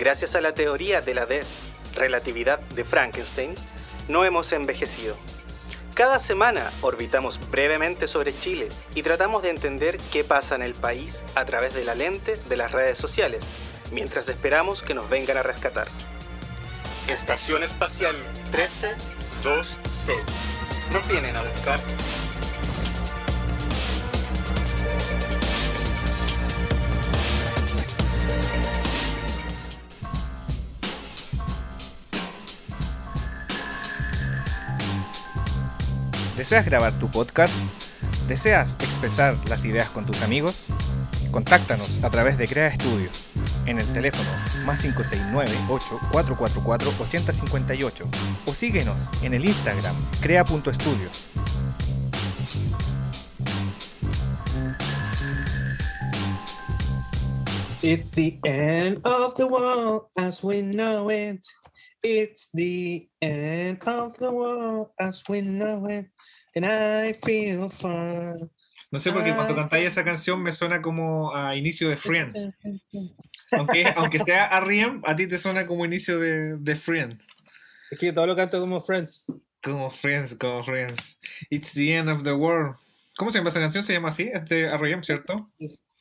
Gracias a la teoría de la DES, relatividad de Frankenstein, no hemos envejecido. Cada semana orbitamos brevemente sobre Chile y tratamos de entender qué pasa en el país a través de la lente de las redes sociales, mientras esperamos que nos vengan a rescatar. Estación Espacial 13-2C. Nos vienen a buscar. ¿Deseas grabar tu podcast? ¿Deseas expresar las ideas con tus amigos? Contáctanos a través de Crea Estudios en el teléfono más 569-8444-8058 o síguenos en el Instagram crea.estudios. It's the end of the world as we know it. It's the end of the world as we know it. And I feel fine. No sé por qué cuando cantáis esa canción me suena como a inicio de Friends. Aunque, aunque sea R.E.M., a ti te suena como inicio de, de Friends. Es que todo lo canto como Friends. Como Friends, como Friends. It's the end of the world. ¿Cómo se llama esa canción? Se llama así, es de R.E.M., ¿cierto?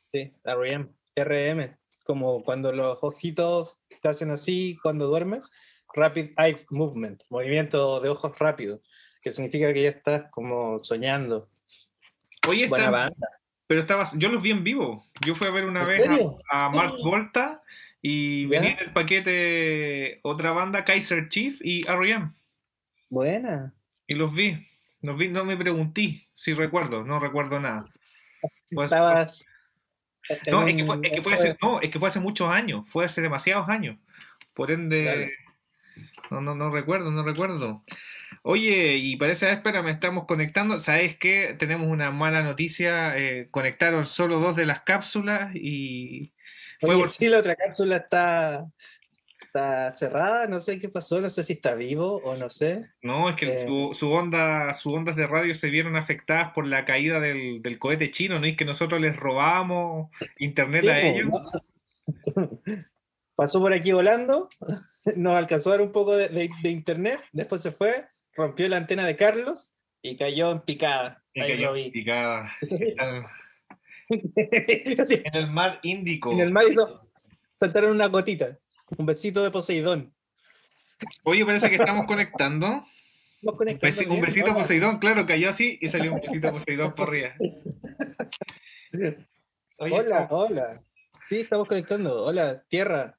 Sí, R.E.M. RM. Como cuando los ojitos te hacen así cuando duermes. Rapid Eye Movement, movimiento de ojos rápido, que significa que ya estás como soñando. Oye, Buena está- banda. pero estabas, yo los vi en vivo. Yo fui a ver una ¿En vez serio? a, a Mark Volta y ¿Ya? venía en el paquete otra banda, Kaiser Chief y R.E.M. Buena. Y los vi. Los vi, no me pregunté si recuerdo, no recuerdo nada. Pues- Estabas. No, es que, fue, es, que fue hace, no, es que fue hace muchos años, fue hace demasiados años. Por ende, no, no, no recuerdo, no recuerdo. Oye, y parece, espera, me estamos conectando. ¿Sabes qué? Tenemos una mala noticia. eh, conectaron solo dos de las cápsulas y fue Oye, por- sí, la otra cápsula está, está cerrada, no sé qué pasó, no sé si está vivo o no sé. No, es que Eh. su, su onda, sus ondas de radio se vieron afectadas por la caída del, del cohete chino, ¿no? Y que nosotros les robábamos internet a ellos. ¿no? Pasó por aquí volando, nos alcanzó a dar un poco de, de- de internet, después se fue, rompió la antena de Carlos y cayó en picada. Y Ahí cayó lo vi. picada. En el mar Índico. en el mar hizo- saltaron una gotita. Un besito de Poseidón. Oye, parece que estamos conectando. Un, besi- un bien, besito ¿no? Poseidón, claro, cayó así y salió un besito Poseidón por arriba. Oye, Hola, hola. Sí, estamos conectando. Hola, Tierra.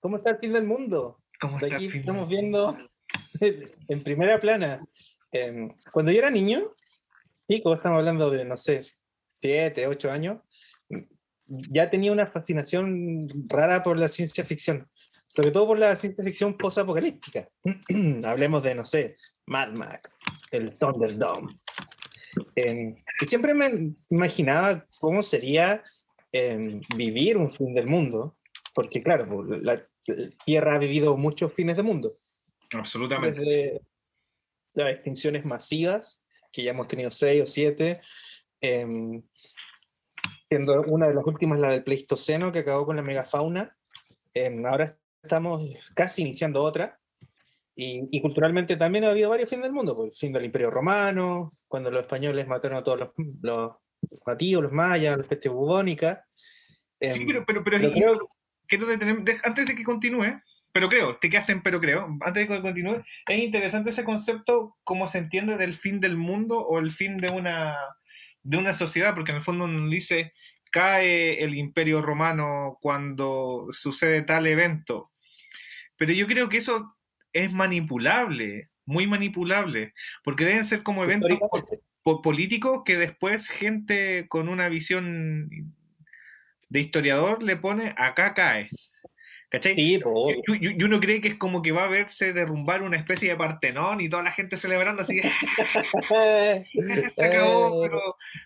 ¿Cómo está el fin del mundo? ¿cómo De está aquí el fin? estamos viendo en primera plana. em, cuando yo era niño, como estamos hablando de, no sé, siete, ocho años, ya tenía una fascinación rara por la ciencia ficción, sobre todo por la ciencia ficción posapocalíptica. Hablemos de, no sé, Mad Max, el Thunderdome. Em, y siempre me imaginaba cómo sería em, vivir un fin del mundo, porque claro, la, la Tierra ha vivido muchos fines de mundo, Absolutamente. desde las extinciones masivas, que ya hemos tenido seis o siete, em, siendo una de las últimas la del Pleistoceno, que acabó con la megafauna. Em, ahora estamos casi iniciando otra. Y, y culturalmente también ha habido varios fines del mundo, el fin del Imperio Romano, cuando los españoles mataron a todos los, los nativos, los mayas, la peste bubónica. Sí, Em, pero, pero, pero, pero creo- quiero detener, antes de que continúe, pero creo, te quedaste en pero creo. Antes de que continúe, es interesante ese concepto, cómo se entiende del fin del mundo o el fin de una, de una sociedad, porque en el fondo nos dice, cae el imperio romano cuando sucede tal evento. Pero yo creo que eso es manipulable, muy manipulable, porque deben ser como eventos políticos que después gente con una visión de historiador le pone acá cae. ¿Cachai? Sí, y, uno cree que es como que va a verse derrumbar una especie de Partenón y toda la gente celebrando así. se acabó, eh,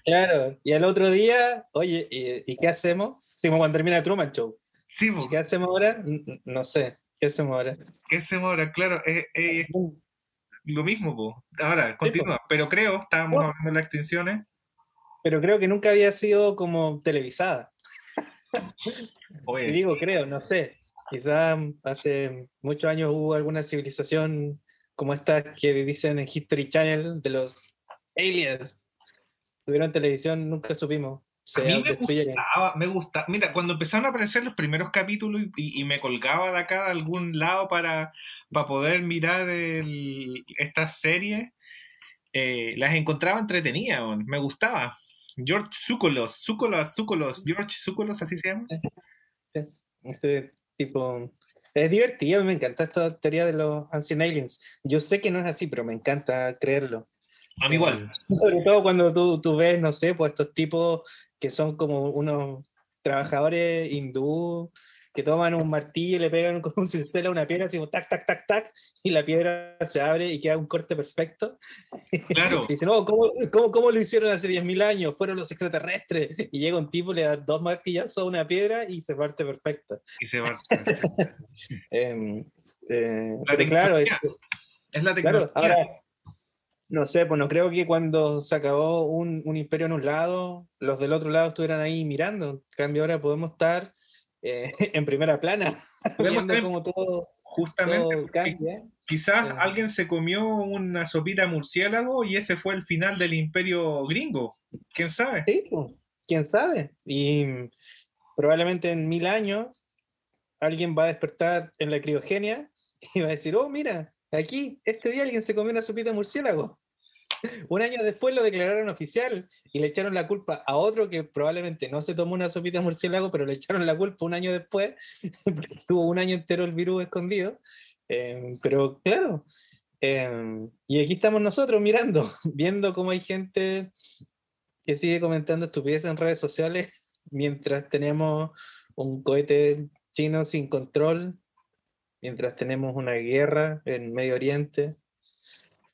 Claro, y al otro día, oye, ¿y, qué hacemos? Como cuando termina Truman Show. Sí, ¿Qué hacemos ahora? No sé. ¿Qué hacemos ahora? ¿Qué hacemos ahora? Claro, es, lo mismo, po. Ahora, continúa. Pero creo, estábamos hablando de las extinciones. Pero creo que nunca había sido como televisada. Y digo, creo, no sé. Quizá hace muchos años hubo alguna civilización como esta que dicen en History Channel de los aliens. Tuvieron televisión, nunca supimos. a mí me gustaba, me gusta. Mira, cuando empezaron a aparecer los primeros capítulos y, me colgaba de acá de algún lado para, para poder mirar estas series, eh, las encontraba entretenidas, me gustaba. George Zúcolos, Zúcolos, Zúcolos, George Zúcolos, así se llama. Este tipo. Es divertido, me encanta esta teoría de los Ancient Aliens. Yo sé que no es así, pero me encanta creerlo. A mí igual. Sobre todo cuando tú, tú ves, no sé, pues estos tipos que son como unos trabajadores hindú que toman un martillo y le pegan con un cincel a una piedra, tipo tac, tac, tac, tac, y la piedra se abre y queda un corte perfecto. Claro. y dicen, no, ¿cómo, cómo, cómo lo hicieron hace 10.000 años? Fueron los extraterrestres. Y llega un tipo, le da dos martillazos a una piedra y se parte perfecto. Y se parte. eh, eh, claro, es, es, la tecnología. Claro, ahora, no sé, pues no creo que cuando se acabó un, un, imperio en un lado, los del otro lado estuvieran ahí mirando. En cambio, ahora podemos estar eh, en primera plana, viendo todo. Justamente, quizás eh. alguien se comió una sopita murciélago y ese fue el final del imperio gringo. ¿Quién sabe? Sí, quién sabe. Y probablemente en mil años alguien va a despertar en la criogenia y va a decir, oh, mira, aquí, este día alguien se comió una sopita murciélago. Un año después lo declararon oficial y le echaron la culpa a otro que probablemente no se tomó una sopita de murciélago, pero le echaron la culpa un año después, tuvo un año entero el virus escondido. Eh, pero claro, eh, y aquí estamos nosotros mirando, viendo cómo hay gente que sigue comentando estupideces en redes sociales mientras tenemos un cohete chino sin control, mientras tenemos una guerra en Medio Oriente,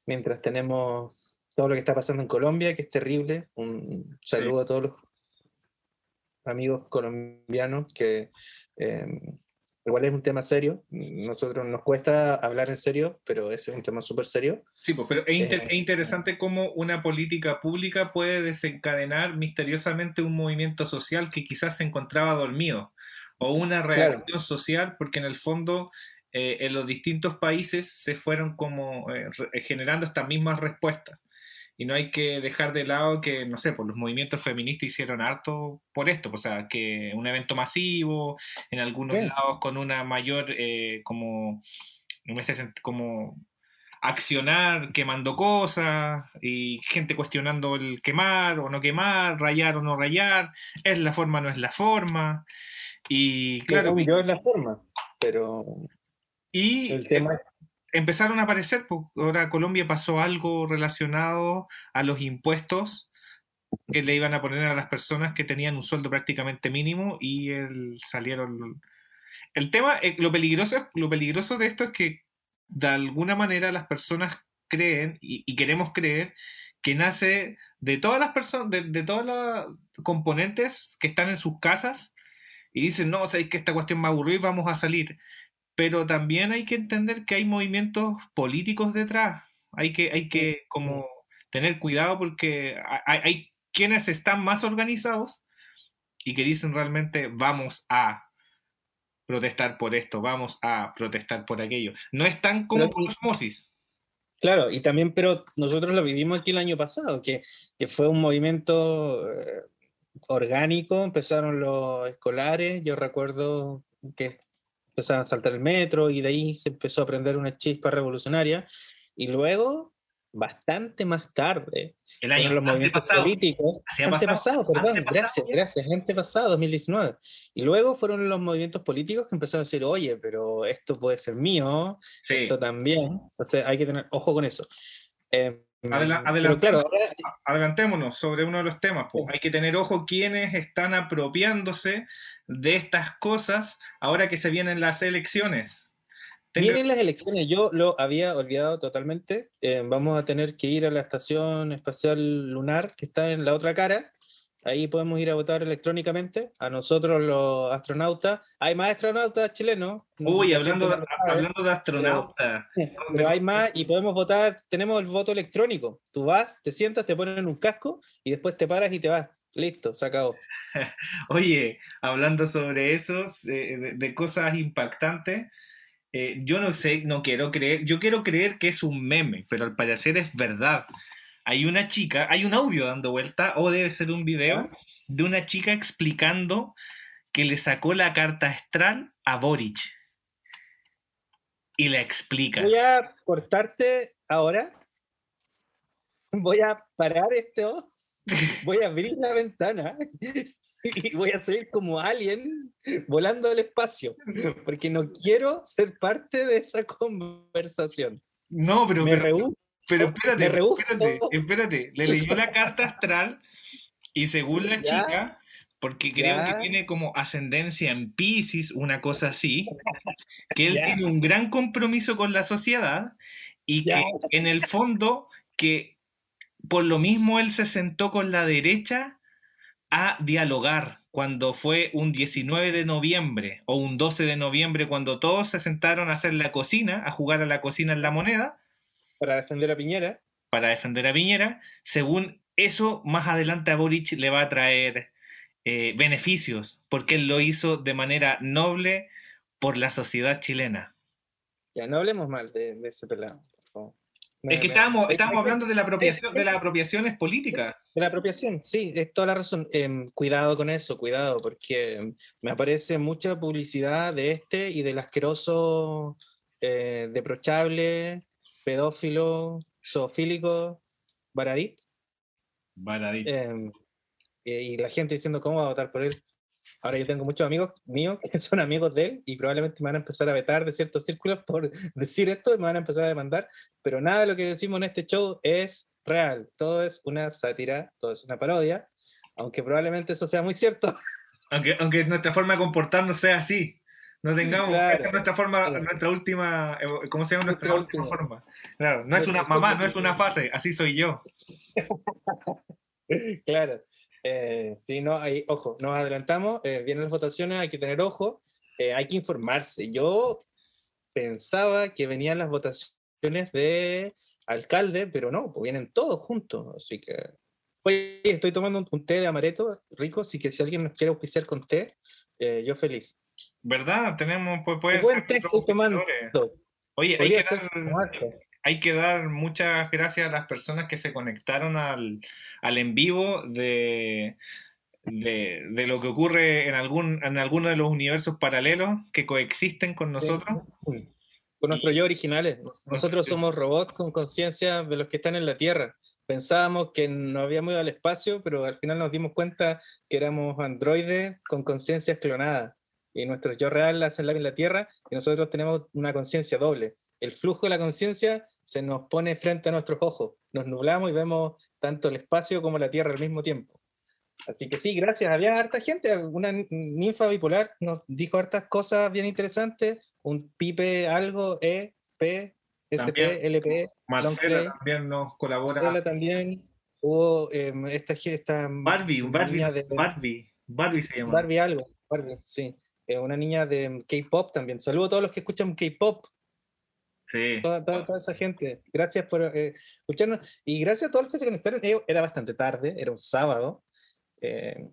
mientras tenemos todo lo que está pasando en Colombia, que es terrible. Un saludo a todos los amigos colombianos, que em, igual es un tema serio. Nosotros nos cuesta hablar en serio, pero ese es un tema súper serio. Sí, pues, pero es, eh, interesante cómo una política pública puede desencadenar misteriosamente un movimiento social que quizás se encontraba dormido, o una reacción social, porque en el fondo eh, en los distintos países se fueron como eh, generando estas mismas respuestas y no hay que dejar de lado que, no sé, pues los movimientos feministas hicieron harto por esto, o sea, que un evento masivo, en algunos lados con una mayor, eh, como, como accionar quemando cosas y gente cuestionando el quemar o no quemar, rayar o no rayar, es la forma, no es la forma. Y claro, yo es la forma, pero y el tema empezaron a aparecer, pues, ahora Colombia pasó algo relacionado a los impuestos que le iban a poner a las personas que tenían un sueldo prácticamente mínimo y salieron... El tema, eh, lo peligroso, lo peligroso de esto es que de alguna manera las personas creen y, queremos creer que nace de todas las personas, de, de todas las componentes que están en sus casas y dicen, no, sabéis que esta cuestión me aburrió y vamos a salir pero también hay que entender que hay movimientos políticos detrás. Hay que, hay que como tener cuidado porque hay, quienes están más organizados y que dicen realmente vamos a protestar por esto, vamos a protestar por aquello. No están como por osmosis. Claro, y también, pero nosotros lo vivimos aquí el año pasado, que, que fue un movimiento eh, orgánico, empezaron los escolares, yo recuerdo que empezaron a saltar el metro y de ahí se empezó a prender una chispa revolucionaria. Y luego, bastante más tarde, El año los movimientos antepasado. políticos. Antepasado, pasado, perdón, antepasado, gracias, ya. gracias, antepasado, 2019. Y luego fueron los movimientos políticos que empezaron a decir, oye, pero esto puede ser mío, Sí. esto también. Entonces hay que tener ojo con eso. Eh, Adela- adelantemos. claro, ahora- adelantémonos sobre uno de los temas. po. Hay que tener ojo quienes están apropiándose de estas cosas ahora que se vienen las elecciones. Tenga- Vienen las elecciones, yo lo había olvidado totalmente. Eh, vamos a tener que ir a la estación espacial lunar que está en la otra cara. Ahí podemos ir a votar electrónicamente. A nosotros los astronautas. Hay más astronautas chilenos. Uy, La hablando de, hablando de astronautas. Pero hay más y podemos votar. Tenemos el voto electrónico. Tú vas, te sientas, te ponen un casco y después te paras y te vas. Listo, se acabó. Oye, hablando sobre eso, eh, de, de cosas impactantes, eh, yo no sé, no quiero creer, yo quiero creer que es un meme, pero al parecer es verdad. Hay una chica, hay un audio dando vuelta, o debe ser un video, de una chica explicando que le sacó la carta astral a Boric. Y la explica. Voy a cortarte ahora. Voy a parar esto. Voy a abrir la ventana y voy a salir como alien volando al espacio. Porque no quiero ser parte de esa conversación. No, pero, Me pero. Pero espérate, espérate, espérate. Le leyó la carta astral y según la chica, porque creo que tiene como ascendencia en Pisces, una cosa así, que él tiene un gran compromiso con la sociedad y que en el fondo que por lo mismo él se sentó con la derecha a dialogar cuando fue un 19 de noviembre o un 12 de noviembre cuando todos se sentaron a hacer la cocina, a jugar a la cocina en la moneda Para defender a Piñera. para defender a Piñera, según eso, más adelante a Boric le va a traer eh, beneficios, porque él lo hizo de manera noble por la sociedad chilena. Ya no hablemos mal de, de ese pelado. por favor. Es que estábamos, hablando de la apropiación, de las apropiaciones políticas. De la apropiación, sí, es toda la razón. Em, cuidado con eso, cuidado, porque em, me aparece mucha publicidad de este y del asqueroso, eh, deprochable, pedófilo, zoofílico, Baradit. em, y, y la gente diciendo cómo va a votar por él. Ahora yo tengo muchos amigos míos que son amigos de él y probablemente me van a empezar a vetar de ciertos círculos por decir esto y me van a empezar a demandar, pero nada de lo que decimos en este show es real, todo es una sátira, todo es una parodia, aunque probablemente eso sea muy cierto. Aunque, aunque nuestra forma de comportarnos sea así. No tengamos Claro. esta es nuestra forma, Claro. nuestra última, eh, ¿cómo se llama nuestra, Nuestra última forma? Claro, no es una mamá, no es una fase, así soy yo. claro. Eh, sí, no, hay, ojo, nos adelantamos, eh, vienen las votaciones, hay que tener ojo, eh, hay que informarse. Yo pensaba que venían las votaciones de alcalde, pero no, pues vienen todos juntos, así que... Oye, estoy tomando un, un té de amaretto rico, así que si alguien nos quiere auspiciar con té, eh, yo feliz. ¿Verdad? Tenemos, pues, puede Qué buen ser tomando. auspiciadores. Oye, hay que, ser dar, como harto. hay que dar muchas gracias a las personas que se conectaron al, al en vivo de, de, de lo que ocurre en, algún, en alguno de los universos paralelos que coexisten con nosotros. Con nuestros yo originales. Nosotros Sí. somos robots con conciencia de los que están en la Tierra. Pensábamos que no habíamos ido al espacio, pero al final nos dimos cuenta que éramos androides con conciencias clonadas. Y nuestro yo real hacen la en la Tierra y nosotros tenemos una conciencia doble. El flujo de la conciencia se nos pone frente a nuestros ojos. Nos nublamos y vemos tanto el espacio como la Tierra al mismo tiempo. Así que sí, gracias. Había harta gente. Una nin- ninfa bipolar nos dijo hartas cosas bien interesantes. Un pipe algo, E, P, SP, También. LP. Marcela también nos colabora. Marcela también. Hubo em, esta, esta Barbie, Barbie, de- Barbie, Barbie se llama. Barbie algo. Barbie, sí. Eh, una niña de K-pop también. Saludo a todos los que escuchan K-pop. Sí. toda, toda- toda esa gente. Gracias por eh, escucharnos y gracias a todos los que se conectaron. Eh, Era bastante tarde, era un sábado. eh,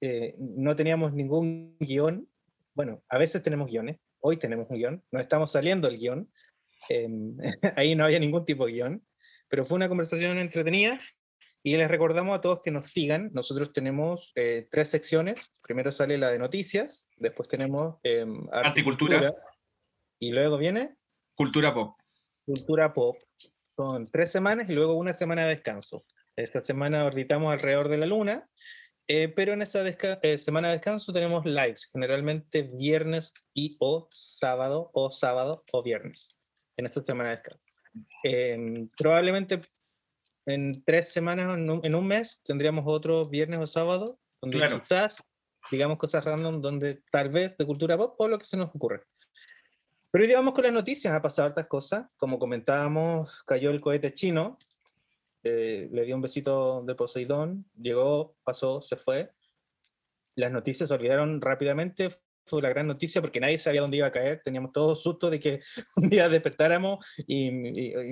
eh, no teníamos ningún guion. Bueno, a veces tenemos guiones. Hoy tenemos un guion. No estamos saliendo el guion. em, ahí no había ningún tipo de guion. Pero fue una conversación entretenida Y les recordamos a todos que nos sigan. Nosotros tenemos eh, tres secciones. Primero sale la de noticias, después tenemos eh, Articultura. Y luego viene Cultura pop. Cultura pop. Son tres semanas y luego una semana de descanso. Esta semana orbitamos alrededor de la luna, eh, pero en esa eh, semana de descanso tenemos lives, generalmente viernes y o sábado, o sábado o viernes, en esta semana de descanso. Em, probablemente en tres semanas, en un, mes, tendríamos otro viernes o sábado, donde quizás digamos cosas random, donde tal vez de cultura pop o lo que se nos ocurre. Pero hoy vamos con las noticias, ha pasado hartas cosas. Como comentábamos, cayó el cohete chino, eh, le dio un besito de Poseidón, llegó, pasó, se fue. Las noticias se olvidaron rápidamente, fue la gran noticia porque nadie sabía dónde iba a caer, teníamos todo susto de que un día despertáramos y,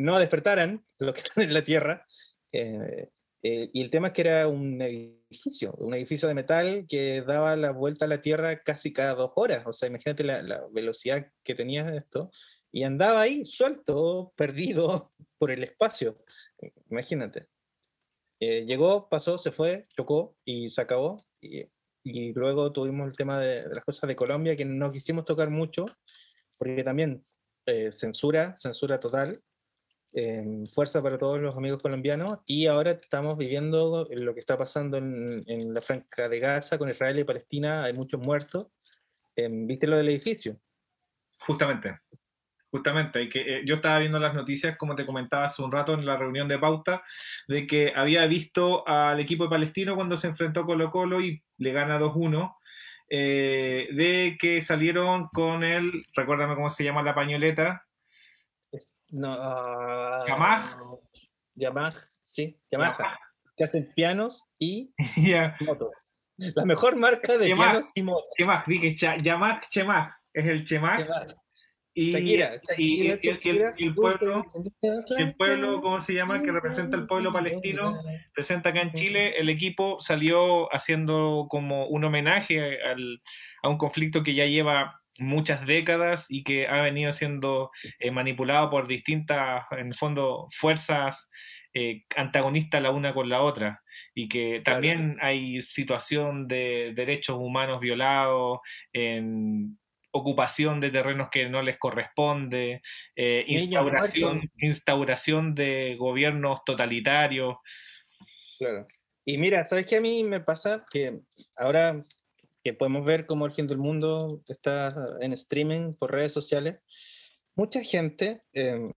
no despertaran los que están en la Tierra. Eh, eh, y el tema es que era un edificio, un edificio de metal que daba la vuelta a la Tierra casi cada dos horas. O sea, imagínate la, velocidad que tenía esto. Y andaba ahí suelto, perdido por el espacio. Imagínate. Eh, llegó, pasó, se fue, chocó y se acabó. Y, y luego tuvimos el tema de, las cosas de Colombia que no quisimos tocar mucho, porque también eh, censura, censura total. Em, fuerza para todos los amigos colombianos y ahora estamos viviendo lo que está pasando en, en la franja de Gaza con Israel y Palestina, hay muchos muertos. Em, ¿Viste lo del edificio? Justamente, justamente, que eh, yo estaba viendo las noticias, como te comentaba hace un rato en la reunión de pauta, de que había visto al equipo de Palestino cuando se enfrentó Colo Colo y le gana 2-1. Eh, de que salieron con el, recuérdame cómo se llama la pañoleta, no, uh, Yamaha. sí, Yamaha. Que hacen pianos y motos. La mejor marca de pianos y motos. Chemach, dije Yamaha Chemach, es el Chemach. Y, y, el pueblo, el pueblo, ¿cómo se llama? Que representa el pueblo palestino, presenta acá en Chile. El equipo salió haciendo como un homenaje al, a un conflicto que ya lleva muchas décadas y que ha venido siendo eh, manipulado por distintas, en el fondo, fuerzas eh, antagonistas la una con la otra. Y que también hay situación de derechos humanos violados, en ocupación de terrenos que no les corresponde, eh, instauración, instauración de gobiernos totalitarios. Claro. Y mira, ¿sabes qué a mí me pasa? Que ahora que podemos ver cómo el fin del mundo está en streaming por redes sociales, mucha gente em,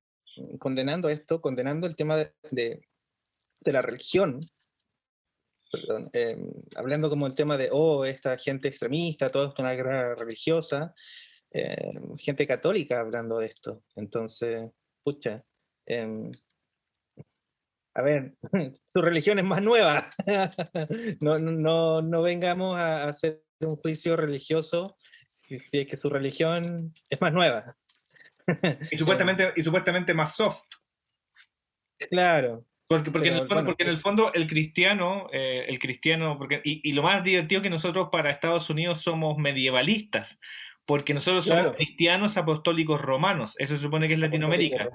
condenando esto, condenando el tema de, de, la religión, em, hablando como el tema de, oh, esta gente extremista, todo esto es una guerra religiosa, em, gente católica hablando de esto. Entonces, pucha, a ver, su religión es más nueva. no, no, no, vengamos a hacer un juicio religioso si, es que su religión es más nueva. y, supuestamente, y supuestamente más soft. Claro. Porque, porque, en, el fondo, porque en el fondo el cristiano, eh, el cristiano, porque, y, y, lo más divertido que nosotros para Estados Unidos somos medievalistas, porque nosotros somos cristianos apostólicos romanos, eso se supone que es Latinoamérica.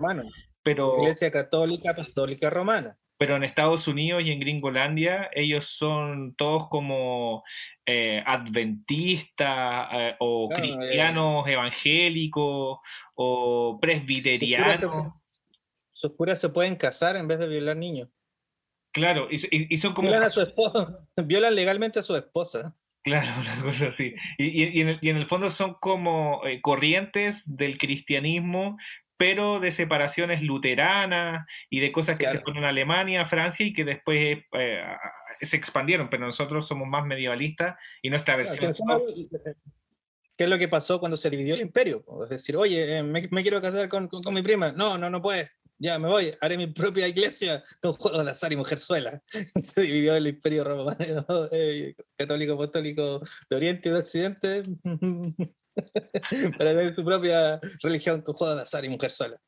Pero, Iglesia católica apostólica romana pero en Estados Unidos y en Gringolandia ellos son todos como eh, adventistas eh, o cristianos eh. evangélicos o presbiterianos. Sus curas, se, pueden casar en vez de violar niños. Claro, y, son como... Violan, a su esposa, violan legalmente a su esposa. Claro, una cosa así. Y, en, el, fondo son como corrientes del cristianismo pero de separaciones luteranas y de cosas que se fueron en Alemania, Francia y que después eh, se expandieron, pero nosotros somos más medievalistas y nuestra versión... ¿Qué es lo que pasó cuando se dividió el imperio? Es decir, oye, eh, me, quiero casar con, con, mi prima. No, no, no puedes. Ya me voy, haré mi propia iglesia con juego de azar y mujerzuela. Se dividió el imperio romano, eh, católico, apostólico de Oriente y de Occidente. para tener tu propia religión con juego de azar y mujer sola.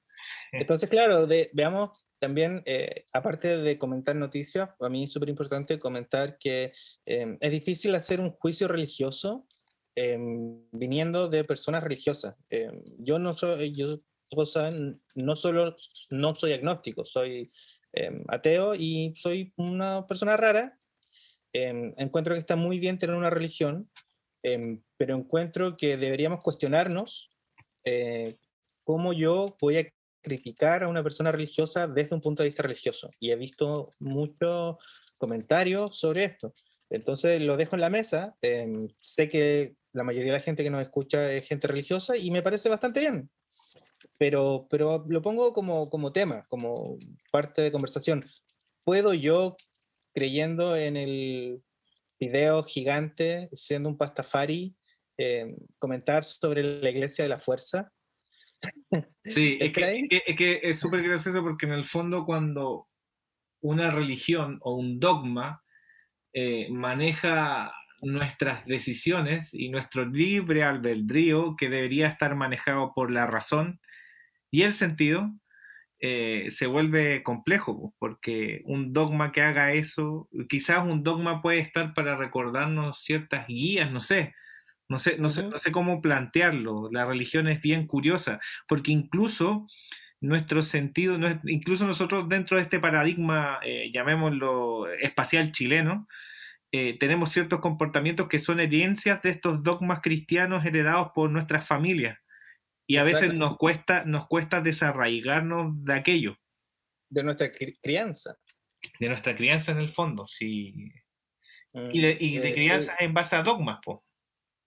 Entonces, claro, veamos también, eh, aparte de comentar noticias, a mí es súper importante comentar que em, es difícil hacer un juicio religioso em, viniendo de personas religiosas. Em, yo no soy, yo, saben, no solo no soy agnóstico, soy em, ateo y soy una persona rara. Em, encuentro que está muy bien tener una religión, em, pero encuentro que deberíamos cuestionarnos eh, cómo yo voy a criticar a una persona religiosa desde un punto de vista religioso. Y he visto muchos comentarios sobre esto. Entonces lo dejo en la mesa. sé que la mayoría de la gente que nos escucha es gente religiosa y me parece bastante bien. Pero, pero lo pongo como, como tema, como parte de conversación. ¿Puedo yo, creyendo en el video gigante, siendo un pastafari, eh, comentar sobre la iglesia de la fuerza? Sí, es que, es que es súper gracioso porque en el fondo cuando una religión o un dogma eh, maneja nuestras decisiones y nuestro libre albedrío que debería estar manejado por la razón y el sentido, eh, se vuelve complejo, porque un dogma que haga eso, quizás un dogma puede estar para recordarnos ciertas guías, no sé, no sé, no sé, no sé cómo plantearlo. La religión es bien curiosa, porque incluso nuestro sentido, incluso nosotros dentro de este paradigma, eh, llamémoslo espacial chileno, eh, tenemos ciertos comportamientos que son herencias de estos dogmas cristianos heredados por nuestras familias. Y a veces nos cuesta, nos cuesta desarraigarnos de aquello. De nuestra crianza. De nuestra crianza en el fondo, sí. y de, y de mm, eh, crianza eh. en base a dogmas, pues.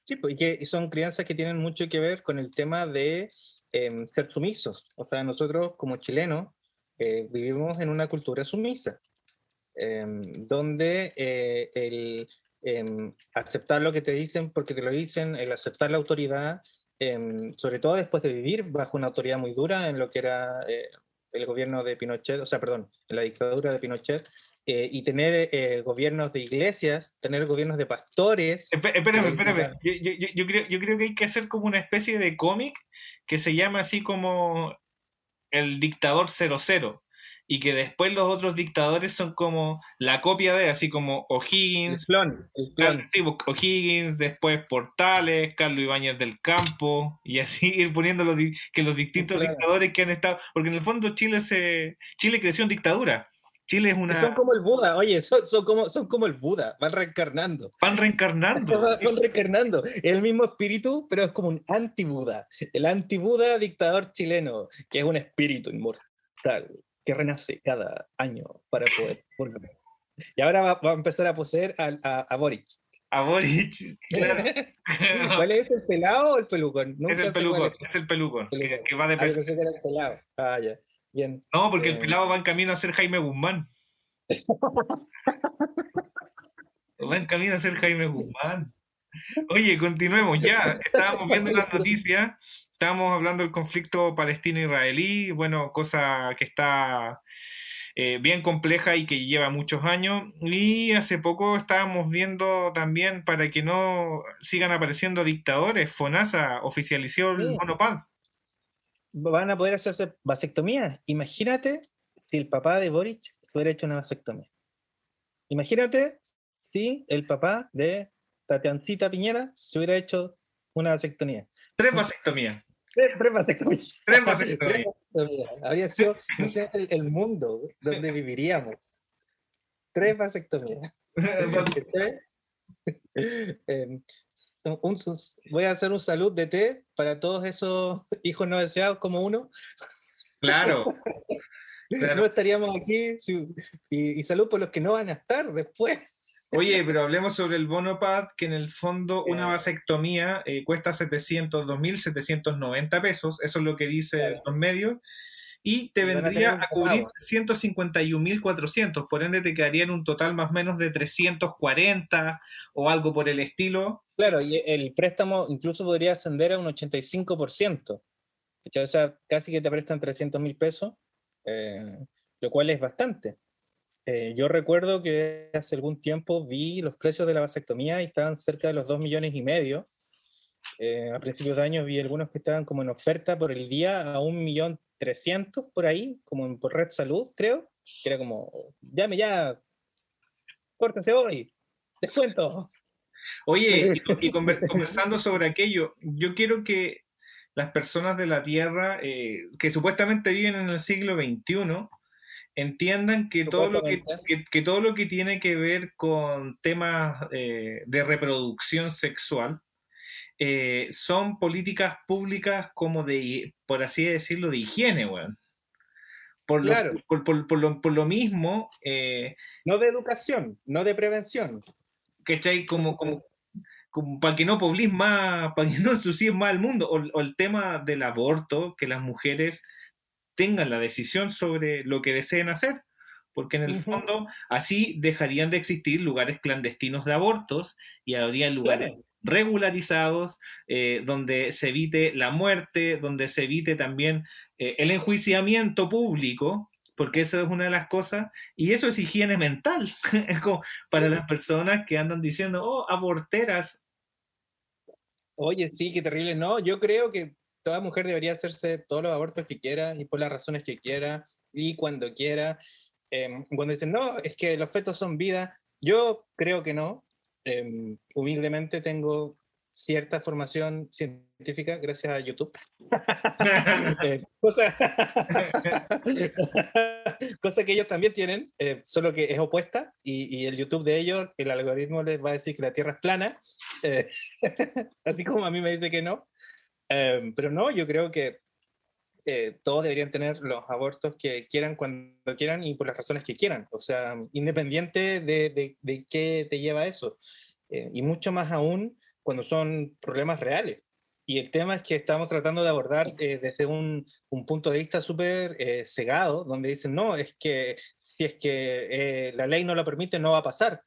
Sí, porque son crianzas que tienen mucho que ver con el tema de em, ser sumisos. O sea, nosotros como chilenos vivimos en una cultura sumisa. Em, donde eh, el em, aceptar lo que te dicen porque te lo dicen, el aceptar la autoridad, em, sobre todo después de vivir bajo una autoridad muy dura en lo que era eh, el gobierno de Pinochet, o sea, perdón, en la dictadura de Pinochet, eh, y tener gobiernos de iglesias, tener gobiernos de pastores. Espérame, espérame. Yo, yo, yo, creo, yo creo que hay que hacer como una especie de cómic que se llama así como El Dictador 00 y que después los otros dictadores son como la copia de, así como O'Higgins, pues, O'Higgins, después Portales, Carlos Ibáñez del Campo, y así ir poniendo los, que los distintos dictadores que han estado, porque en el fondo Chile se Chile creció en dictadura. Chile es una... Son como el Buda, oye, son, son, como, son como el Buda, van reencarnando. Van reencarnando. van, reencarnando. Es el mismo espíritu, pero es como un anti-Buda. El anti-Buda dictador chileno, que es un espíritu inmortal que renace cada año para poder volver. Y ahora va, a empezar a poseer a, a, Boric. A Boric, claro. ¿Cuál es el pelado o el pelucón? es el pelucón, es. el pelucón, Que, va de ah, el pelado. Ah, ya. Bien. No, porque el eh, pelado va en camino a ser Jaime Guzmán. va en camino a ser Jaime Guzmán. Oye, continuemos ya. Estábamos viendo las noticias Estamos hablando del conflicto palestino-israelí, bueno, cosa que está eh, bien compleja y que lleva muchos años. Y hace poco estábamos viendo también, para que no sigan apareciendo dictadores, FONASA oficializó el monopad. Van a poder hacerse vasectomías. Imagínate si el papá de Boric hubiera hecho una vasectomía. Imagínate si el papá de Tatiancita Piñera se hubiera hecho una vasectomía. Tres vasectomías. Tres vasectomías. Tres vasectomías. Habría sido el, mundo donde viviríamos. Tres vasectomías. Em, voy a hacer un salud de té para todos esos hijos no deseados como uno. Claro. No estaríamos aquí y, y salud por los que no van a estar después. Oye, pero hablemos sobre el bonopad, que en el fondo una vasectomía eh, cuesta 702.790 pesos, eso es lo que dice los medios, y te vendría a, cubrir 151.400, por ende te quedaría en un total más o menos de 340 o algo por el estilo. Claro, y el préstamo incluso podría ascender a un 85%, o sea, casi que te prestan 300 mil pesos, eh, lo cual es bastante. Eh, yo recuerdo que hace algún tiempo vi los precios de la vasectomía y estaban cerca de los 2 millones y medio. Eh, a principios de año vi algunos que estaban como en oferta por el día a un millón trescientos por ahí, como por Red Salud, creo. Que era como, llame ya, córtense hoy, descuento. Oye, y, conversando sobre aquello, yo quiero que las personas de la Tierra, eh, que supuestamente viven en el siglo XXI, entiendan que todo, lo que, que, todo lo que tiene que ver con temas eh, de reproducción sexual eh, son políticas públicas como de, por así decirlo, de higiene, weón. Por, lo, por, por, lo, por, lo, mismo... Eh, no de educación, no de prevención. ¿Cachai? Como, como, como para que no poblís más, para que no ensucies más el mundo. O, o, el tema del aborto, que las mujeres tengan la decisión sobre lo que deseen hacer, porque en el fondo así dejarían de existir lugares clandestinos de abortos y habría lugares regularizados eh, donde se evite la muerte, donde se evite también eh, el enjuiciamiento público, porque eso es una de las cosas, y eso es higiene mental, es como para las personas que andan diciendo, oh, aborteras. Oye, sí, qué terrible, no, yo creo que toda mujer debería hacerse todos los abortos que quiera y por las razones que quiera y cuando quiera. Em, cuando dicen, no, es que los fetos son vida, yo creo que no. Em, humildemente tengo cierta formación científica gracias a YouTube. Eh, cosa, que ellos también tienen, eh, solo que es opuesta y, y, el YouTube de ellos, el algoritmo les va a decir que la Tierra es plana, eh, así como a mí me dice que no. Em, pero no, yo creo que eh, todos deberían tener los abortos que quieran cuando quieran y por las razones que quieran, o sea, independiente de, de, qué te lleva a eso. Eh, y mucho más aún cuando son problemas reales. Y el tema es que estamos tratando de abordar eh, desde un, un, punto de vista súper cegado, donde dicen, no, es que si es que la ley no lo permite, no va a pasar.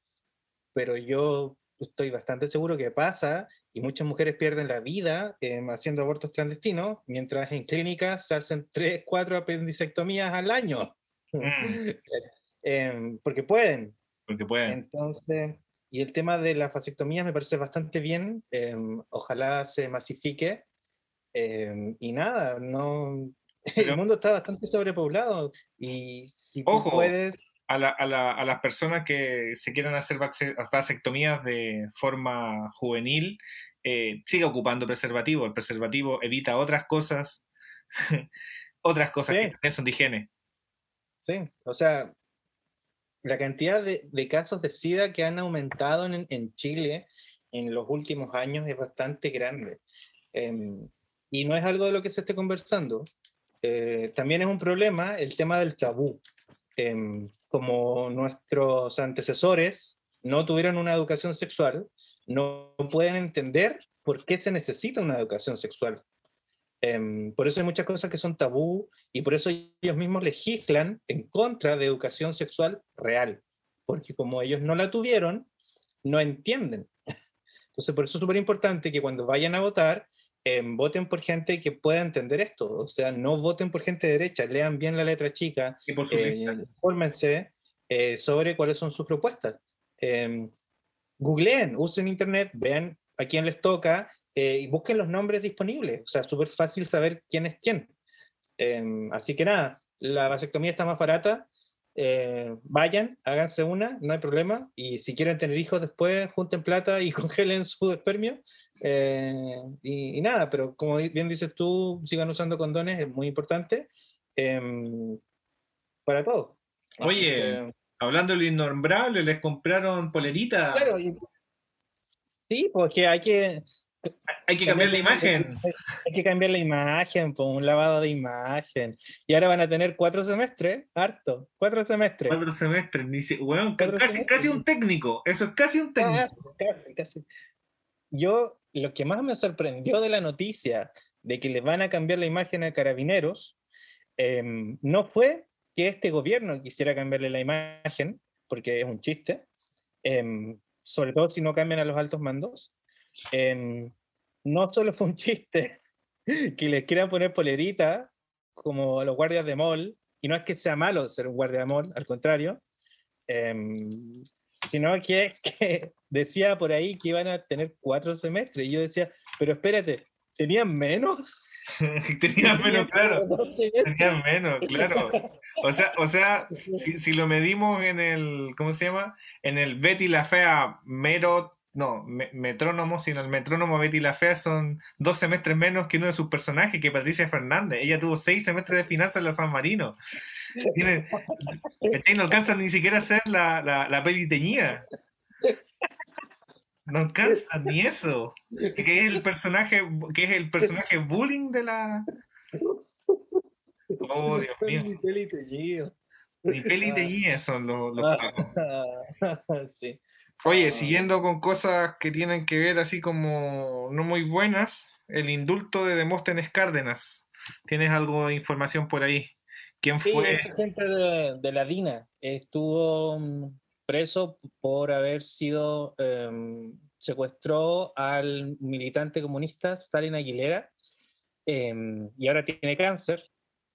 Pero yo estoy bastante seguro que pasa y muchas mujeres pierden la vida em, haciendo abortos clandestinos, mientras en clínicas se hacen 3, 4 apendicectomías al año. Mm. Em, porque pueden. Porque pueden. Entonces, y el tema de las vasectomías me parece bastante bien. Em, ojalá se masifique. y nada, no. el mundo está bastante sobrepoblado y si tú puedes a, la, a, la, a, las personas que se quieran hacer vasectomías de forma juvenil, eh, siga ocupando preservativo. El preservativo evita otras cosas, otras cosas que son de higiene. Sí, o sea, la cantidad de, de casos de SIDA que han aumentado en, en, Chile en los últimos años es bastante grande. Eh, y no es algo de lo que se esté conversando. Eh, también es un problema el tema del tabú. Eh, como nuestros antecesores no tuvieron una educación sexual, no pueden entender por qué se necesita una educación sexual. Um, por eso hay muchas cosas que son tabú y por eso ellos mismos legislan en contra de educación sexual real, porque como ellos no la tuvieron, no entienden. Entonces, por eso es súper importante que cuando vayan a votar, eh, voten por gente que pueda entender esto. O sea, no voten por gente derecha, lean bien la letra chica, y por eh, infórmense eh, sobre cuáles son sus propuestas. Eh, googleen, usen internet, vean a quién les toca eh, y busquen los nombres disponibles. O sea, súper fácil saber quién es quién. Em, así que nada, la vasectomía está más barata. Eh, vayan, háganse una, no hay problema. Y si quieren tener hijos después, junten plata y congelen su espermio. Eh, y, y, nada, pero como bien dices tú, sigan usando condones, es muy importante em, para todo. Oye, hablando de lo innombrable, les compraron polerita. Claro, sí, porque hay que. Hay que cambiar la imagen. Hay que cambiar la imagen, por un lavado de imagen. Y ahora van a tener cuatro semestres, harto, cuatro semestres. Cuatro semestres, ni bueno, casi, semestres. casi, un técnico, eso es casi un técnico. casi, casi. Yo, lo que más me sorprendió de la noticia de que les van a cambiar la imagen a carabineros, eh, no fue que este gobierno quisiera cambiarle la imagen, porque es un chiste, eh, sobre todo si no cambian a los altos mandos, eh, no solo fue un chiste que les quieran poner polerita como a los guardias de mall, y no es que sea malo ser un guardia de mall, al contrario, eh, sino que, que, decía por ahí que iban a tener cuatro semestres, y yo decía, pero espérate, ¿tenían menos? tenían menos, claro. Tenían menos, claro. O sea, o sea si, si, lo medimos en el, ¿cómo se llama? En el Betty la Fea mero, no, me, metrónomo, sino el metrónomo Betty la Fea son dos semestres menos que uno de sus personajes, que Patricia Fernández. Ella tuvo seis semestres de finanzas en la San Marino. Tiene, no alcanzan ni siquiera a hacer la, la, la peli teñida. No alcanzan ni eso. Que es el personaje, que es el personaje bullying de la. Oh, Dios mío. Ni peli teñido. Ni peli teñida son los, los pacos. sí. Oye, siguiendo con cosas que tienen que ver así como no muy buenas, el indulto de Demóstenes Cárdenas. ¿Tienes algo de información por ahí? ¿Quién Sí, fue? ex agente de, de la DINA estuvo mm, preso por haber sido, em, secuestró al militante comunista Stalin Aguilera em, y ahora tiene cáncer.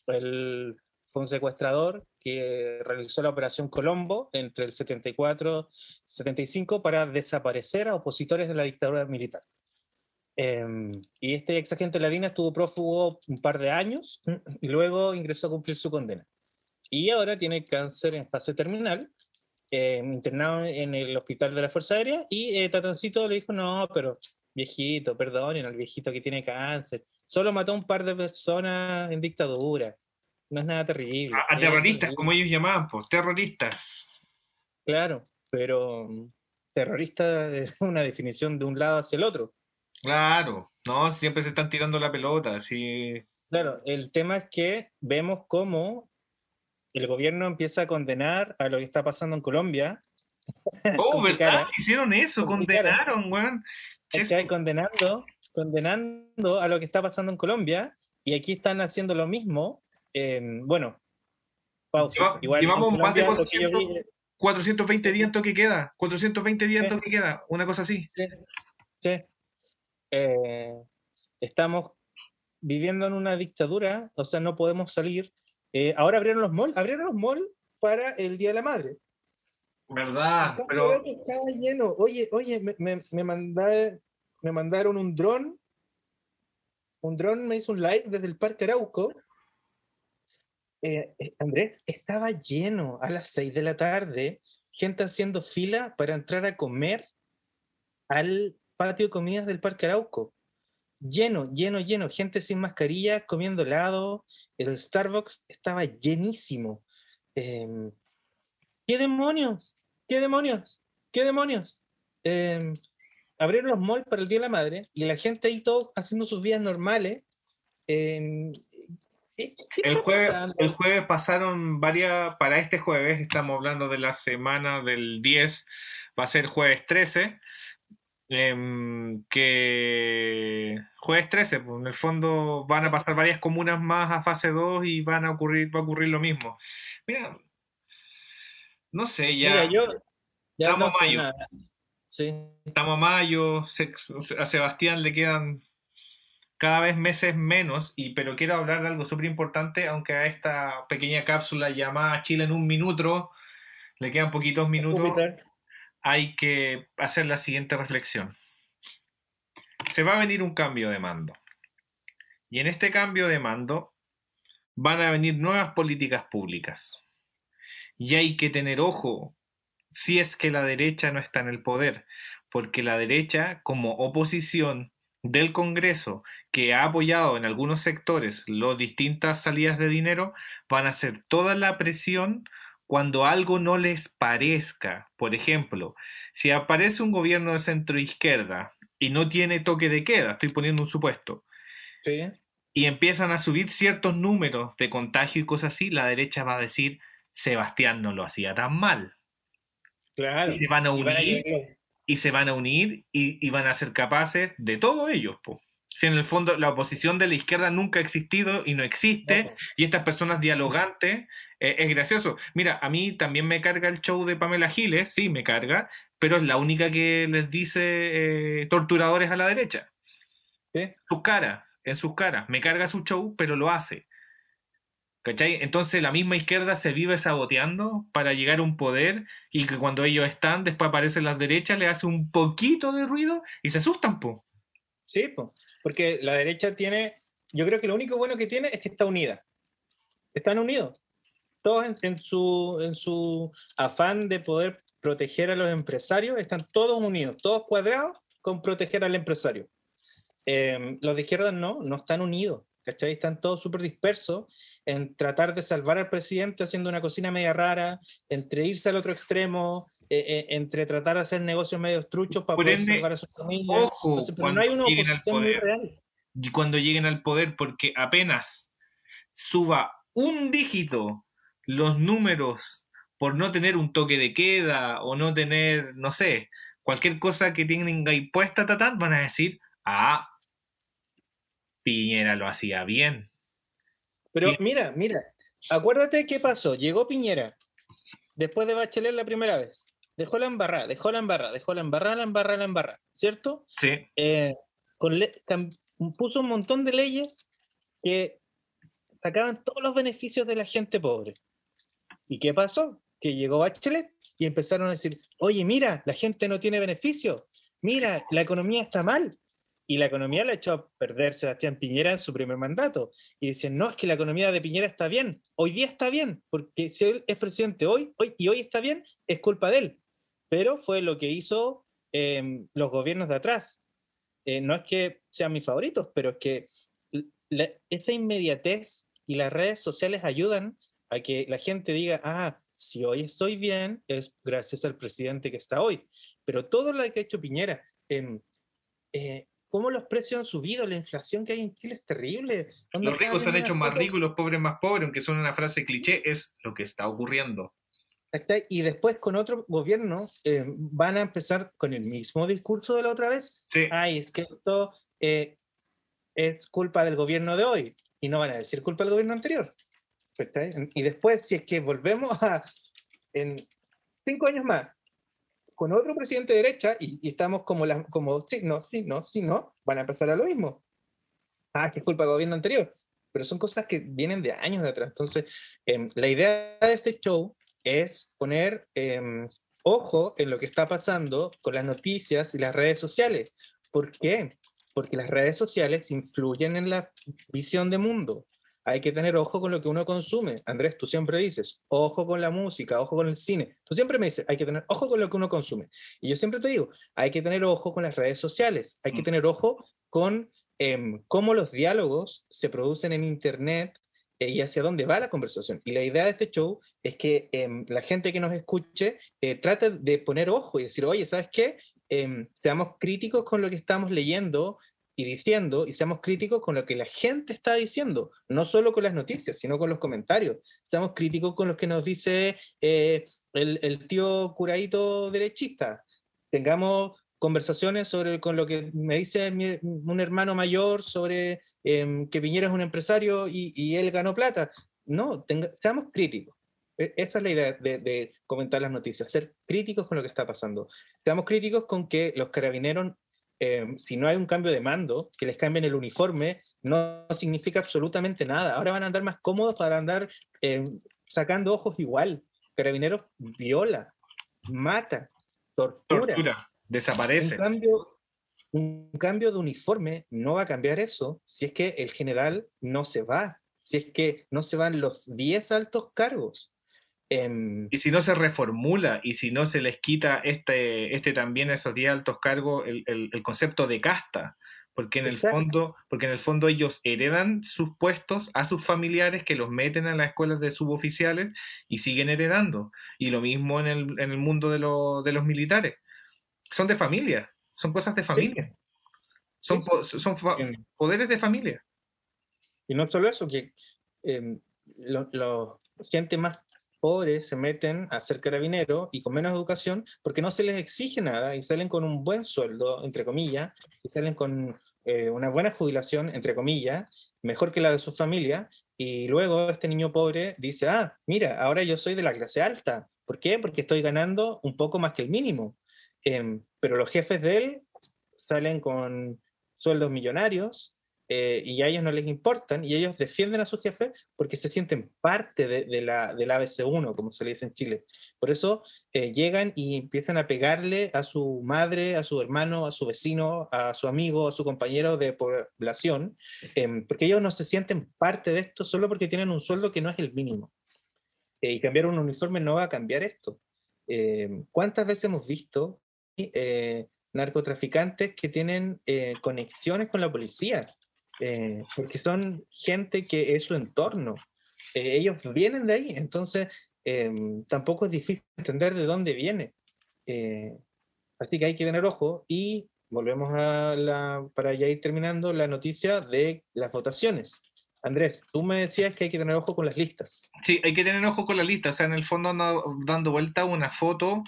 Él fue un secuestrador que realizó la operación Colombo entre el 74 y 75 para desaparecer a opositores de la dictadura militar. Em, y este ex agente de la DINA estuvo prófugo un par de años y luego ingresó a cumplir su condena. Y ahora tiene cáncer en fase terminal, eh, internado en el hospital de la Fuerza Aérea. Y eh, Tatancito le dijo: No, pero viejito, perdonen al viejito que tiene cáncer. Solo mató a un par de personas en dictadura. No es nada terrible. A, a terroristas, como ellos llamaban, pues, terroristas. Claro, pero terrorista es una definición de un lado hacia el otro. Claro, no, siempre se están tirando la pelota, así. Claro, el tema es que vemos cómo el gobierno empieza a condenar a lo que está pasando en Colombia. Oh, ¿verdad? cara. Hicieron eso, Con condenaron, weón. Condenando, condenando a lo que está pasando en Colombia y aquí están haciendo lo mismo. En- bueno, pausa. Lleva- llevamos en más de Colombia lo que yo 400. vi- 420 días en toque queda, 420 días en toque queda, una cosa así. Sí, sí. Eh, estamos viviendo en una dictadura, o sea, no podemos salir. Eh, ahora abrieron los malls, abrieron los malls para el Día de la Madre. ¿Verdad? Estaba- Pero lleno. Oye, oye, me, me, me manda- me mandaron un dron. Un dron me hizo un live desde el Parque Arauco. Eh, eh, Andrés, estaba lleno a las 6 de la tarde, gente haciendo fila para entrar a comer al patio de comidas del Parque Arauco. Lleno, lleno, lleno, gente sin mascarilla, comiendo helado. El Starbucks estaba llenísimo. Em, ¿Qué demonios? ¿Qué demonios? ¿Qué demonios? Em, abrieron los malls para el Día de la Madre y la gente ahí todo haciendo sus vidas normales. Em, ¿qué- qué el jueves, el jueves pasaron varias, para este jueves, estamos hablando de la semana del 10, va a ser jueves 13, em, que jueves 13, pues en el fondo van a pasar varias comunas más a fase 2 y van a ocurrir, va a ocurrir lo mismo. Mira, no sé, ya... Mira, yo ya Estamos no sé mayo. nada. Sí, Estamos a mayo, a Sebastián le quedan cada vez meses menos, y, pero quiero hablar de algo súper importante, aunque a esta pequeña cápsula llamada Chile en un minuto le quedan poquitos minutos, hay que hacer la siguiente reflexión. Se va a venir un cambio de mando. Y en este cambio de mando van a venir nuevas políticas públicas. Y hay que tener ojo si es que la derecha no está en el poder, porque la derecha, como oposición del Congreso, que ha apoyado en algunos sectores las distintas salidas de dinero, van a hacer toda la presión cuando algo no les parezca. Por ejemplo, si aparece un gobierno de centro izquierda y no tiene toque de queda, estoy poniendo un supuesto, Sí. y empiezan a subir ciertos números de contagio y cosas así, la derecha va a decir, Sebastián no lo hacía tan mal. Claro. Y se van a Y van a unir y se van a unir y, y van a ser capaces de todo ellos. Po. Si en el fondo la oposición de la izquierda nunca ha existido y no existe, y estas personas dialogantes, eh, es gracioso. Mira, a mí también me carga el show de Pamela Giles, sí, me carga, pero es la única que les dice eh, torturadores a la derecha. Sí. Sus caras, en sus caras. Me carga su show, pero lo hace. ¿Cachai? Entonces la misma izquierda se vive saboteando para llegar a un poder y que cuando ellos están, después aparecen las derechas, le hace un poquito de ruido y se asustan, po. Sí, po, porque la derecha tiene, yo creo que lo único bueno que tiene es que está unida. Están unidos. Todos en, su, en su afán de poder proteger a los empresarios, están todos unidos, todos cuadrados con proteger al empresario. Eh, los de izquierda no, no están unidos. ¿cachai? Están todos súper dispersos en tratar de salvar al presidente haciendo una cocina media rara, entre irse al otro extremo, eh, eh, entre tratar de hacer negocios medio truchos para poder salvar a sus familias. Ojo, pero no hay una oposición muy real. Cuando lleguen al poder, porque apenas suba un dígito los números por no tener un toque de queda o no tener, no sé, cualquier cosa que tenga impuesta, tatán, van a decir, ah, Piñera lo hacía bien. Pero mira, mira, acuérdate qué pasó. Llegó Piñera después de Bachelet la primera vez. Dejó la embarrada, dejó la embarrada, dejó la embarrada, la embarrada, la embarrada, ¿cierto? Sí. Eh, puso un montón de leyes que sacaban todos los beneficios de la gente pobre. ¿Y qué pasó? Que llegó Bachelet y empezaron a decir, oye, mira, la gente no tiene beneficio, mira, la economía está mal. Y la economía la echó a perder Sebastián Piñera en su primer mandato. Y dicen, no, es que la economía de Piñera está bien, hoy día está bien, porque si él es presidente hoy, hoy y hoy está bien, es culpa de él. Pero fue lo que hizo em, los gobiernos de atrás. Eh, no es que sean mis favoritos, pero es que esa inmediatez y las redes sociales ayudan a que la gente diga, ah, si hoy estoy bien, es gracias al presidente que está hoy. Pero todo lo que ha hecho Piñera, eh, eh, cómo los precios han subido, la inflación que hay en Chile es terrible. Los ricos se han hecho más ricos y los pobres más pobres, aunque son una frase cliché, es lo que está ocurriendo. Y después con otro gobierno eh, van a empezar con el mismo discurso de la otra vez. Sí. Ay, es que esto eh, es culpa del gobierno de hoy y no van a decir culpa del gobierno anterior. Y después, si es que volvemos a, en cinco años más, con otro presidente de derecha, y, estamos como, la, como, sí, no, sí, no, sí, no, van a empezar a lo mismo. Ah, que es culpa del gobierno anterior. Pero son cosas que vienen de años de atrás. Entonces, em, la idea de este show es poner em, ojo en lo que está pasando con las noticias y las redes sociales. ¿Por qué? Porque las redes sociales influyen en la visión de mundo hay que tener ojo con lo que uno consume. Andrés, tú siempre dices, ojo con la música, ojo con el cine. Tú siempre me dices, hay que tener ojo con lo que uno consume. Y yo siempre te digo, hay que tener ojo con las redes sociales, hay que mm. tener ojo con em, cómo los diálogos se producen en Internet y hacia dónde va la conversación. Y la idea de este show es que em, la gente que nos escuche eh, trate de poner ojo y decir, oye, ¿sabes qué? Em, seamos críticos con lo que estamos leyendo, y diciendo y seamos críticos con lo que la gente está diciendo, no solo con las noticias, sino con los comentarios. Seamos críticos con lo que nos dice eh, el, el, tío curadito derechista. Tengamos conversaciones sobre con lo que me dice un hermano mayor sobre em, que Piñera es un empresario y, él ganó plata. No, seamos críticos. E, esa es la idea de, comentar las noticias, ser críticos con lo que está pasando. Seamos críticos con que los carabineros Em, si no hay un cambio de mando, que les cambien el uniforme, no significa absolutamente nada. Ahora van a andar más cómodos para andar em, sacando ojos igual. Carabineros viola, mata, tortura. Desaparece. Un cambio, un cambio de uniforme no va a cambiar eso si es que el general no se va, si es que no se van los 10 altos cargos. Em, y si no se reformula y si no se les quita este, este también a esos 10 altos cargos el, el, concepto de casta, porque en, el fondo, porque en el fondo ellos heredan sus puestos a sus familiares que los meten a las escuelas de suboficiales y siguen heredando. Y lo mismo en el, en el mundo de, de los militares. Son de familia, son cosas de familia. Son, son poderes de familia. Y no solo eso, que eh, lo, gente más pobres se meten a ser carabinero y con menos educación porque no se les exige nada y salen con un buen sueldo, entre comillas, y salen con eh, una buena jubilación, entre comillas, mejor que la de su familia, y luego este niño pobre dice, ah, mira, ahora yo soy de la clase alta. ¿Por qué? Porque estoy ganando un poco más que el mínimo. Em, pero los jefes de él salen con sueldos millonarios, eh, y a ellos no les importan y ellos defienden a sus jefes porque se sienten parte de, la, del ABC1, como se le dice en Chile. Por eso eh, llegan y empiezan a pegarle a su madre, a su hermano, a su vecino, a su amigo, a su compañero de población, em, porque ellos no se sienten parte de esto solo porque tienen un sueldo que no es el mínimo. Eh, y cambiar un uniforme no va a cambiar esto. Em, ¿Cuántas veces hemos visto narcotraficantes que tienen conexiones con la policía? eh, porque son gente que es su entorno. Eh, ellos vienen de ahí, entonces em, tampoco es difícil entender de dónde viene. Eh, así que hay que tener ojo y volvemos a la, para ya ir terminando, la noticia de las votaciones. Andrés, tú me decías que hay que tener ojo con las listas. Sí, hay que tener ojo con las listas. O sea, en el fondo anda dando vuelta una foto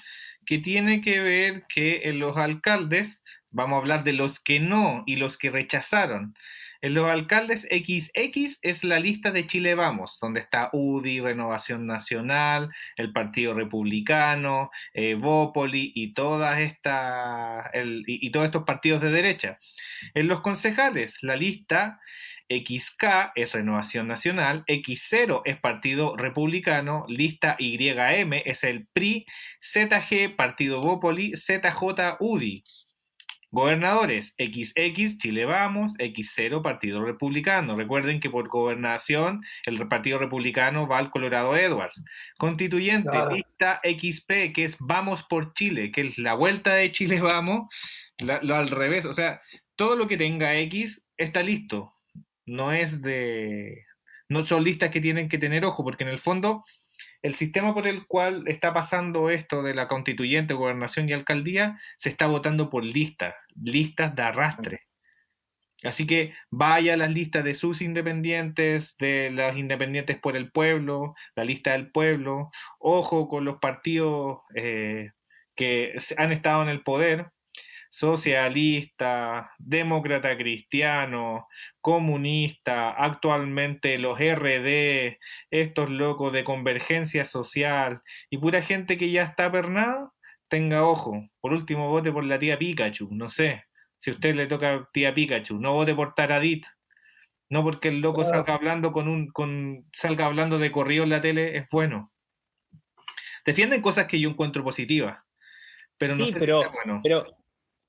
que tiene que ver que en los alcaldes, vamos a hablar de los que no y los que rechazaron. En los alcaldes XX es la lista de Chile Vamos, donde está UDI, Renovación Nacional, el Partido Republicano, eh, Bópoli y, todas esta, y todos estos partidos de derecha. En los concejales, la lista XK es Renovación Nacional, X0 es Partido Republicano, lista YM es el PRI, ZG Partido Bópoli, ZJ UDI. Gobernadores, XX, Chile Vamos, X0, Partido Republicano. Recuerden que por gobernación el Partido Republicano va al Colorado Edwards. Constituyente, lista XP, que es Vamos por Chile, que es la vuelta de Chile Vamos, lo al revés. O sea, todo lo que tenga X está listo. No es de... No son listas que tienen que tener ojo, porque en el fondo el sistema por el cual está pasando esto de la constituyente, gobernación y alcaldía, se está votando por listas, listas de arrastre. Así que vaya a las listas de sus independientes, de las independientes por el pueblo, la lista del pueblo, ojo con los partidos eh, que han estado en el poder, socialista, demócrata cristiano, comunista, actualmente los RD, estos locos de convergencia social y pura gente que ya está pernada, tenga ojo. Por último, vote por la tía Pikachu, no sé. Si a usted le toca tía Pikachu, no vote por Taradit. No porque el loco salga hablando con un con salga hablando de corrido en la tele es bueno. Defienden cosas que yo encuentro positivas, pero no sé pero, bueno. pero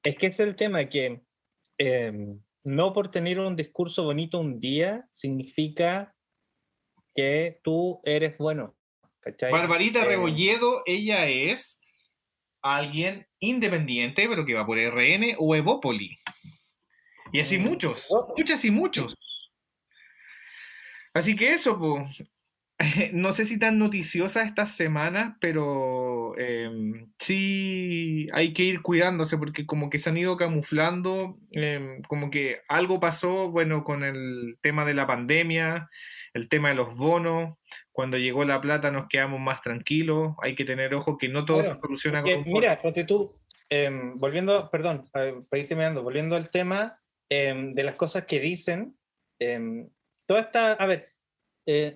es que es el tema que em, no por tener un discurso bonito un día significa que tú eres bueno. Barbarita eh, Rebolledo, ella es alguien independiente, pero que va por RN o Evópoli. Y así mm, muchos, muchas y muchos. Así que eso, pues, no sé si tan noticiosa esta semana, pero em, sí hay que ir cuidándose porque como que se han ido camuflando, em, como que algo pasó, bueno, con el tema de la pandemia, el tema de los bonos, cuando llegó la plata nos quedamos más tranquilos, hay que tener ojo que no todo se soluciona con un Mira, ponte tú, em, volviendo, perdón, para irte mirando, volviendo al tema de las cosas que dicen, toda esta, a ver, eh,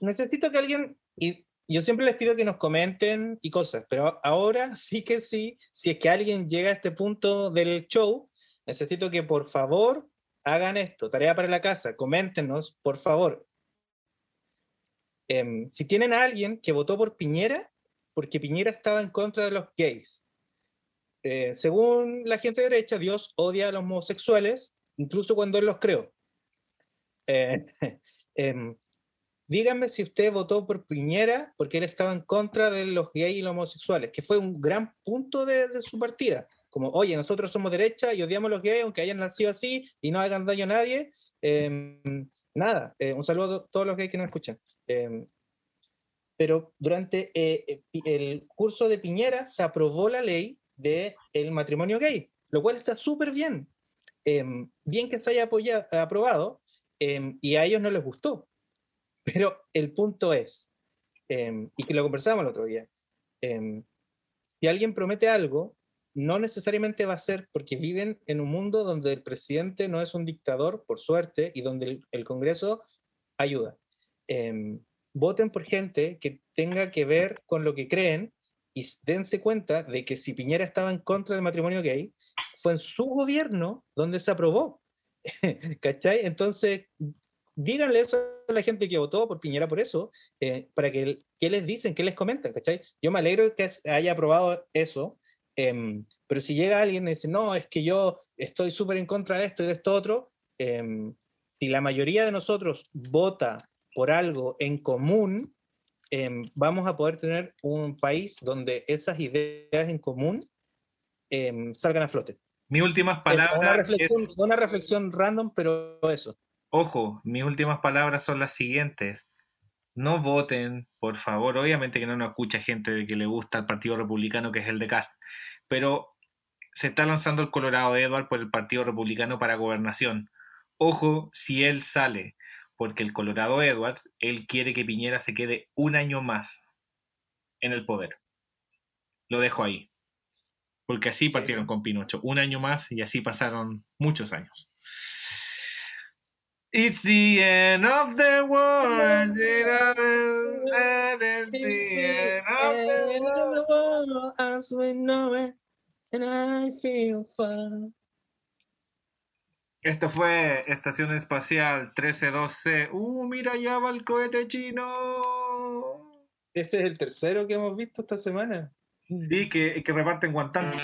necesito que alguien, y yo siempre les pido que nos comenten y cosas, pero ahora sí que sí, si es que alguien llega a este punto del show, necesito que por favor hagan esto, tarea para la casa, coméntenos, por favor. Em, si tienen a alguien que votó por Piñera, porque Piñera estaba en contra de los gays. Eh, según la gente derecha, Dios odia a los homosexuales, incluso cuando Él los creó. Eh, em, díganme si usted votó por Piñera porque él estaba en contra de los gays y los homosexuales, que fue un gran punto de, su partida. Como, oye, nosotros somos derecha y odiamos a los gays, aunque hayan nacido así y no hagan daño a nadie. Em, nada, eh, un saludo a todos los gays que nos escuchan. Em, pero durante eh, eh, el curso de Piñera se aprobó la ley del el matrimonio gay, lo cual está súper bien. Em, bien que se haya apoyado, aprobado y a ellos no les gustó pero el punto es, em, y que lo conversábamos el otro día, em, si alguien promete algo, no necesariamente va a ser porque viven en un mundo donde el presidente no es un dictador, por suerte, y donde el, Congreso ayuda. Em, voten por gente que tenga que ver con lo que creen y dense cuenta de que si Piñera estaba en contra del matrimonio gay, fue en su gobierno donde se aprobó. ¿Cachai? Entonces, díganle eso a la gente que votó por Piñera por eso, eh, para que, ¿qué les dicen? ¿Qué les comentan? ¿cachai? Yo me alegro que haya aprobado eso, em, pero si llega alguien y dice, no, es que yo estoy súper en contra de esto y de esto otro, em, si la mayoría de nosotros vota por algo en común, em, vamos a poder tener un país donde esas ideas en común salgan a flote. Mis últimas Una palabras. reflexión, es- una reflexión random, pero eso. Ojo, mis últimas palabras son las siguientes. No voten, por favor. Obviamente que no nos escucha gente de que le gusta el Partido Republicano, que es el de Cast, pero se está lanzando el Colorado Edward por el Partido Republicano para gobernación. Ojo si él sale, porque el Colorado Edward, él quiere que Piñera se quede un año más en el poder. Lo dejo ahí. Porque así partieron con Pinocho. Un año más y así pasaron muchos años. It's the end of the world. it's the end of the world. As we know it, and I feel fine. Esto fue Estación Espacial 132C. ¡Uh, mira, ya va el cohete chino! Ese es el tercero que hemos visto esta semana. Sí, que, que reparten Guantánamo.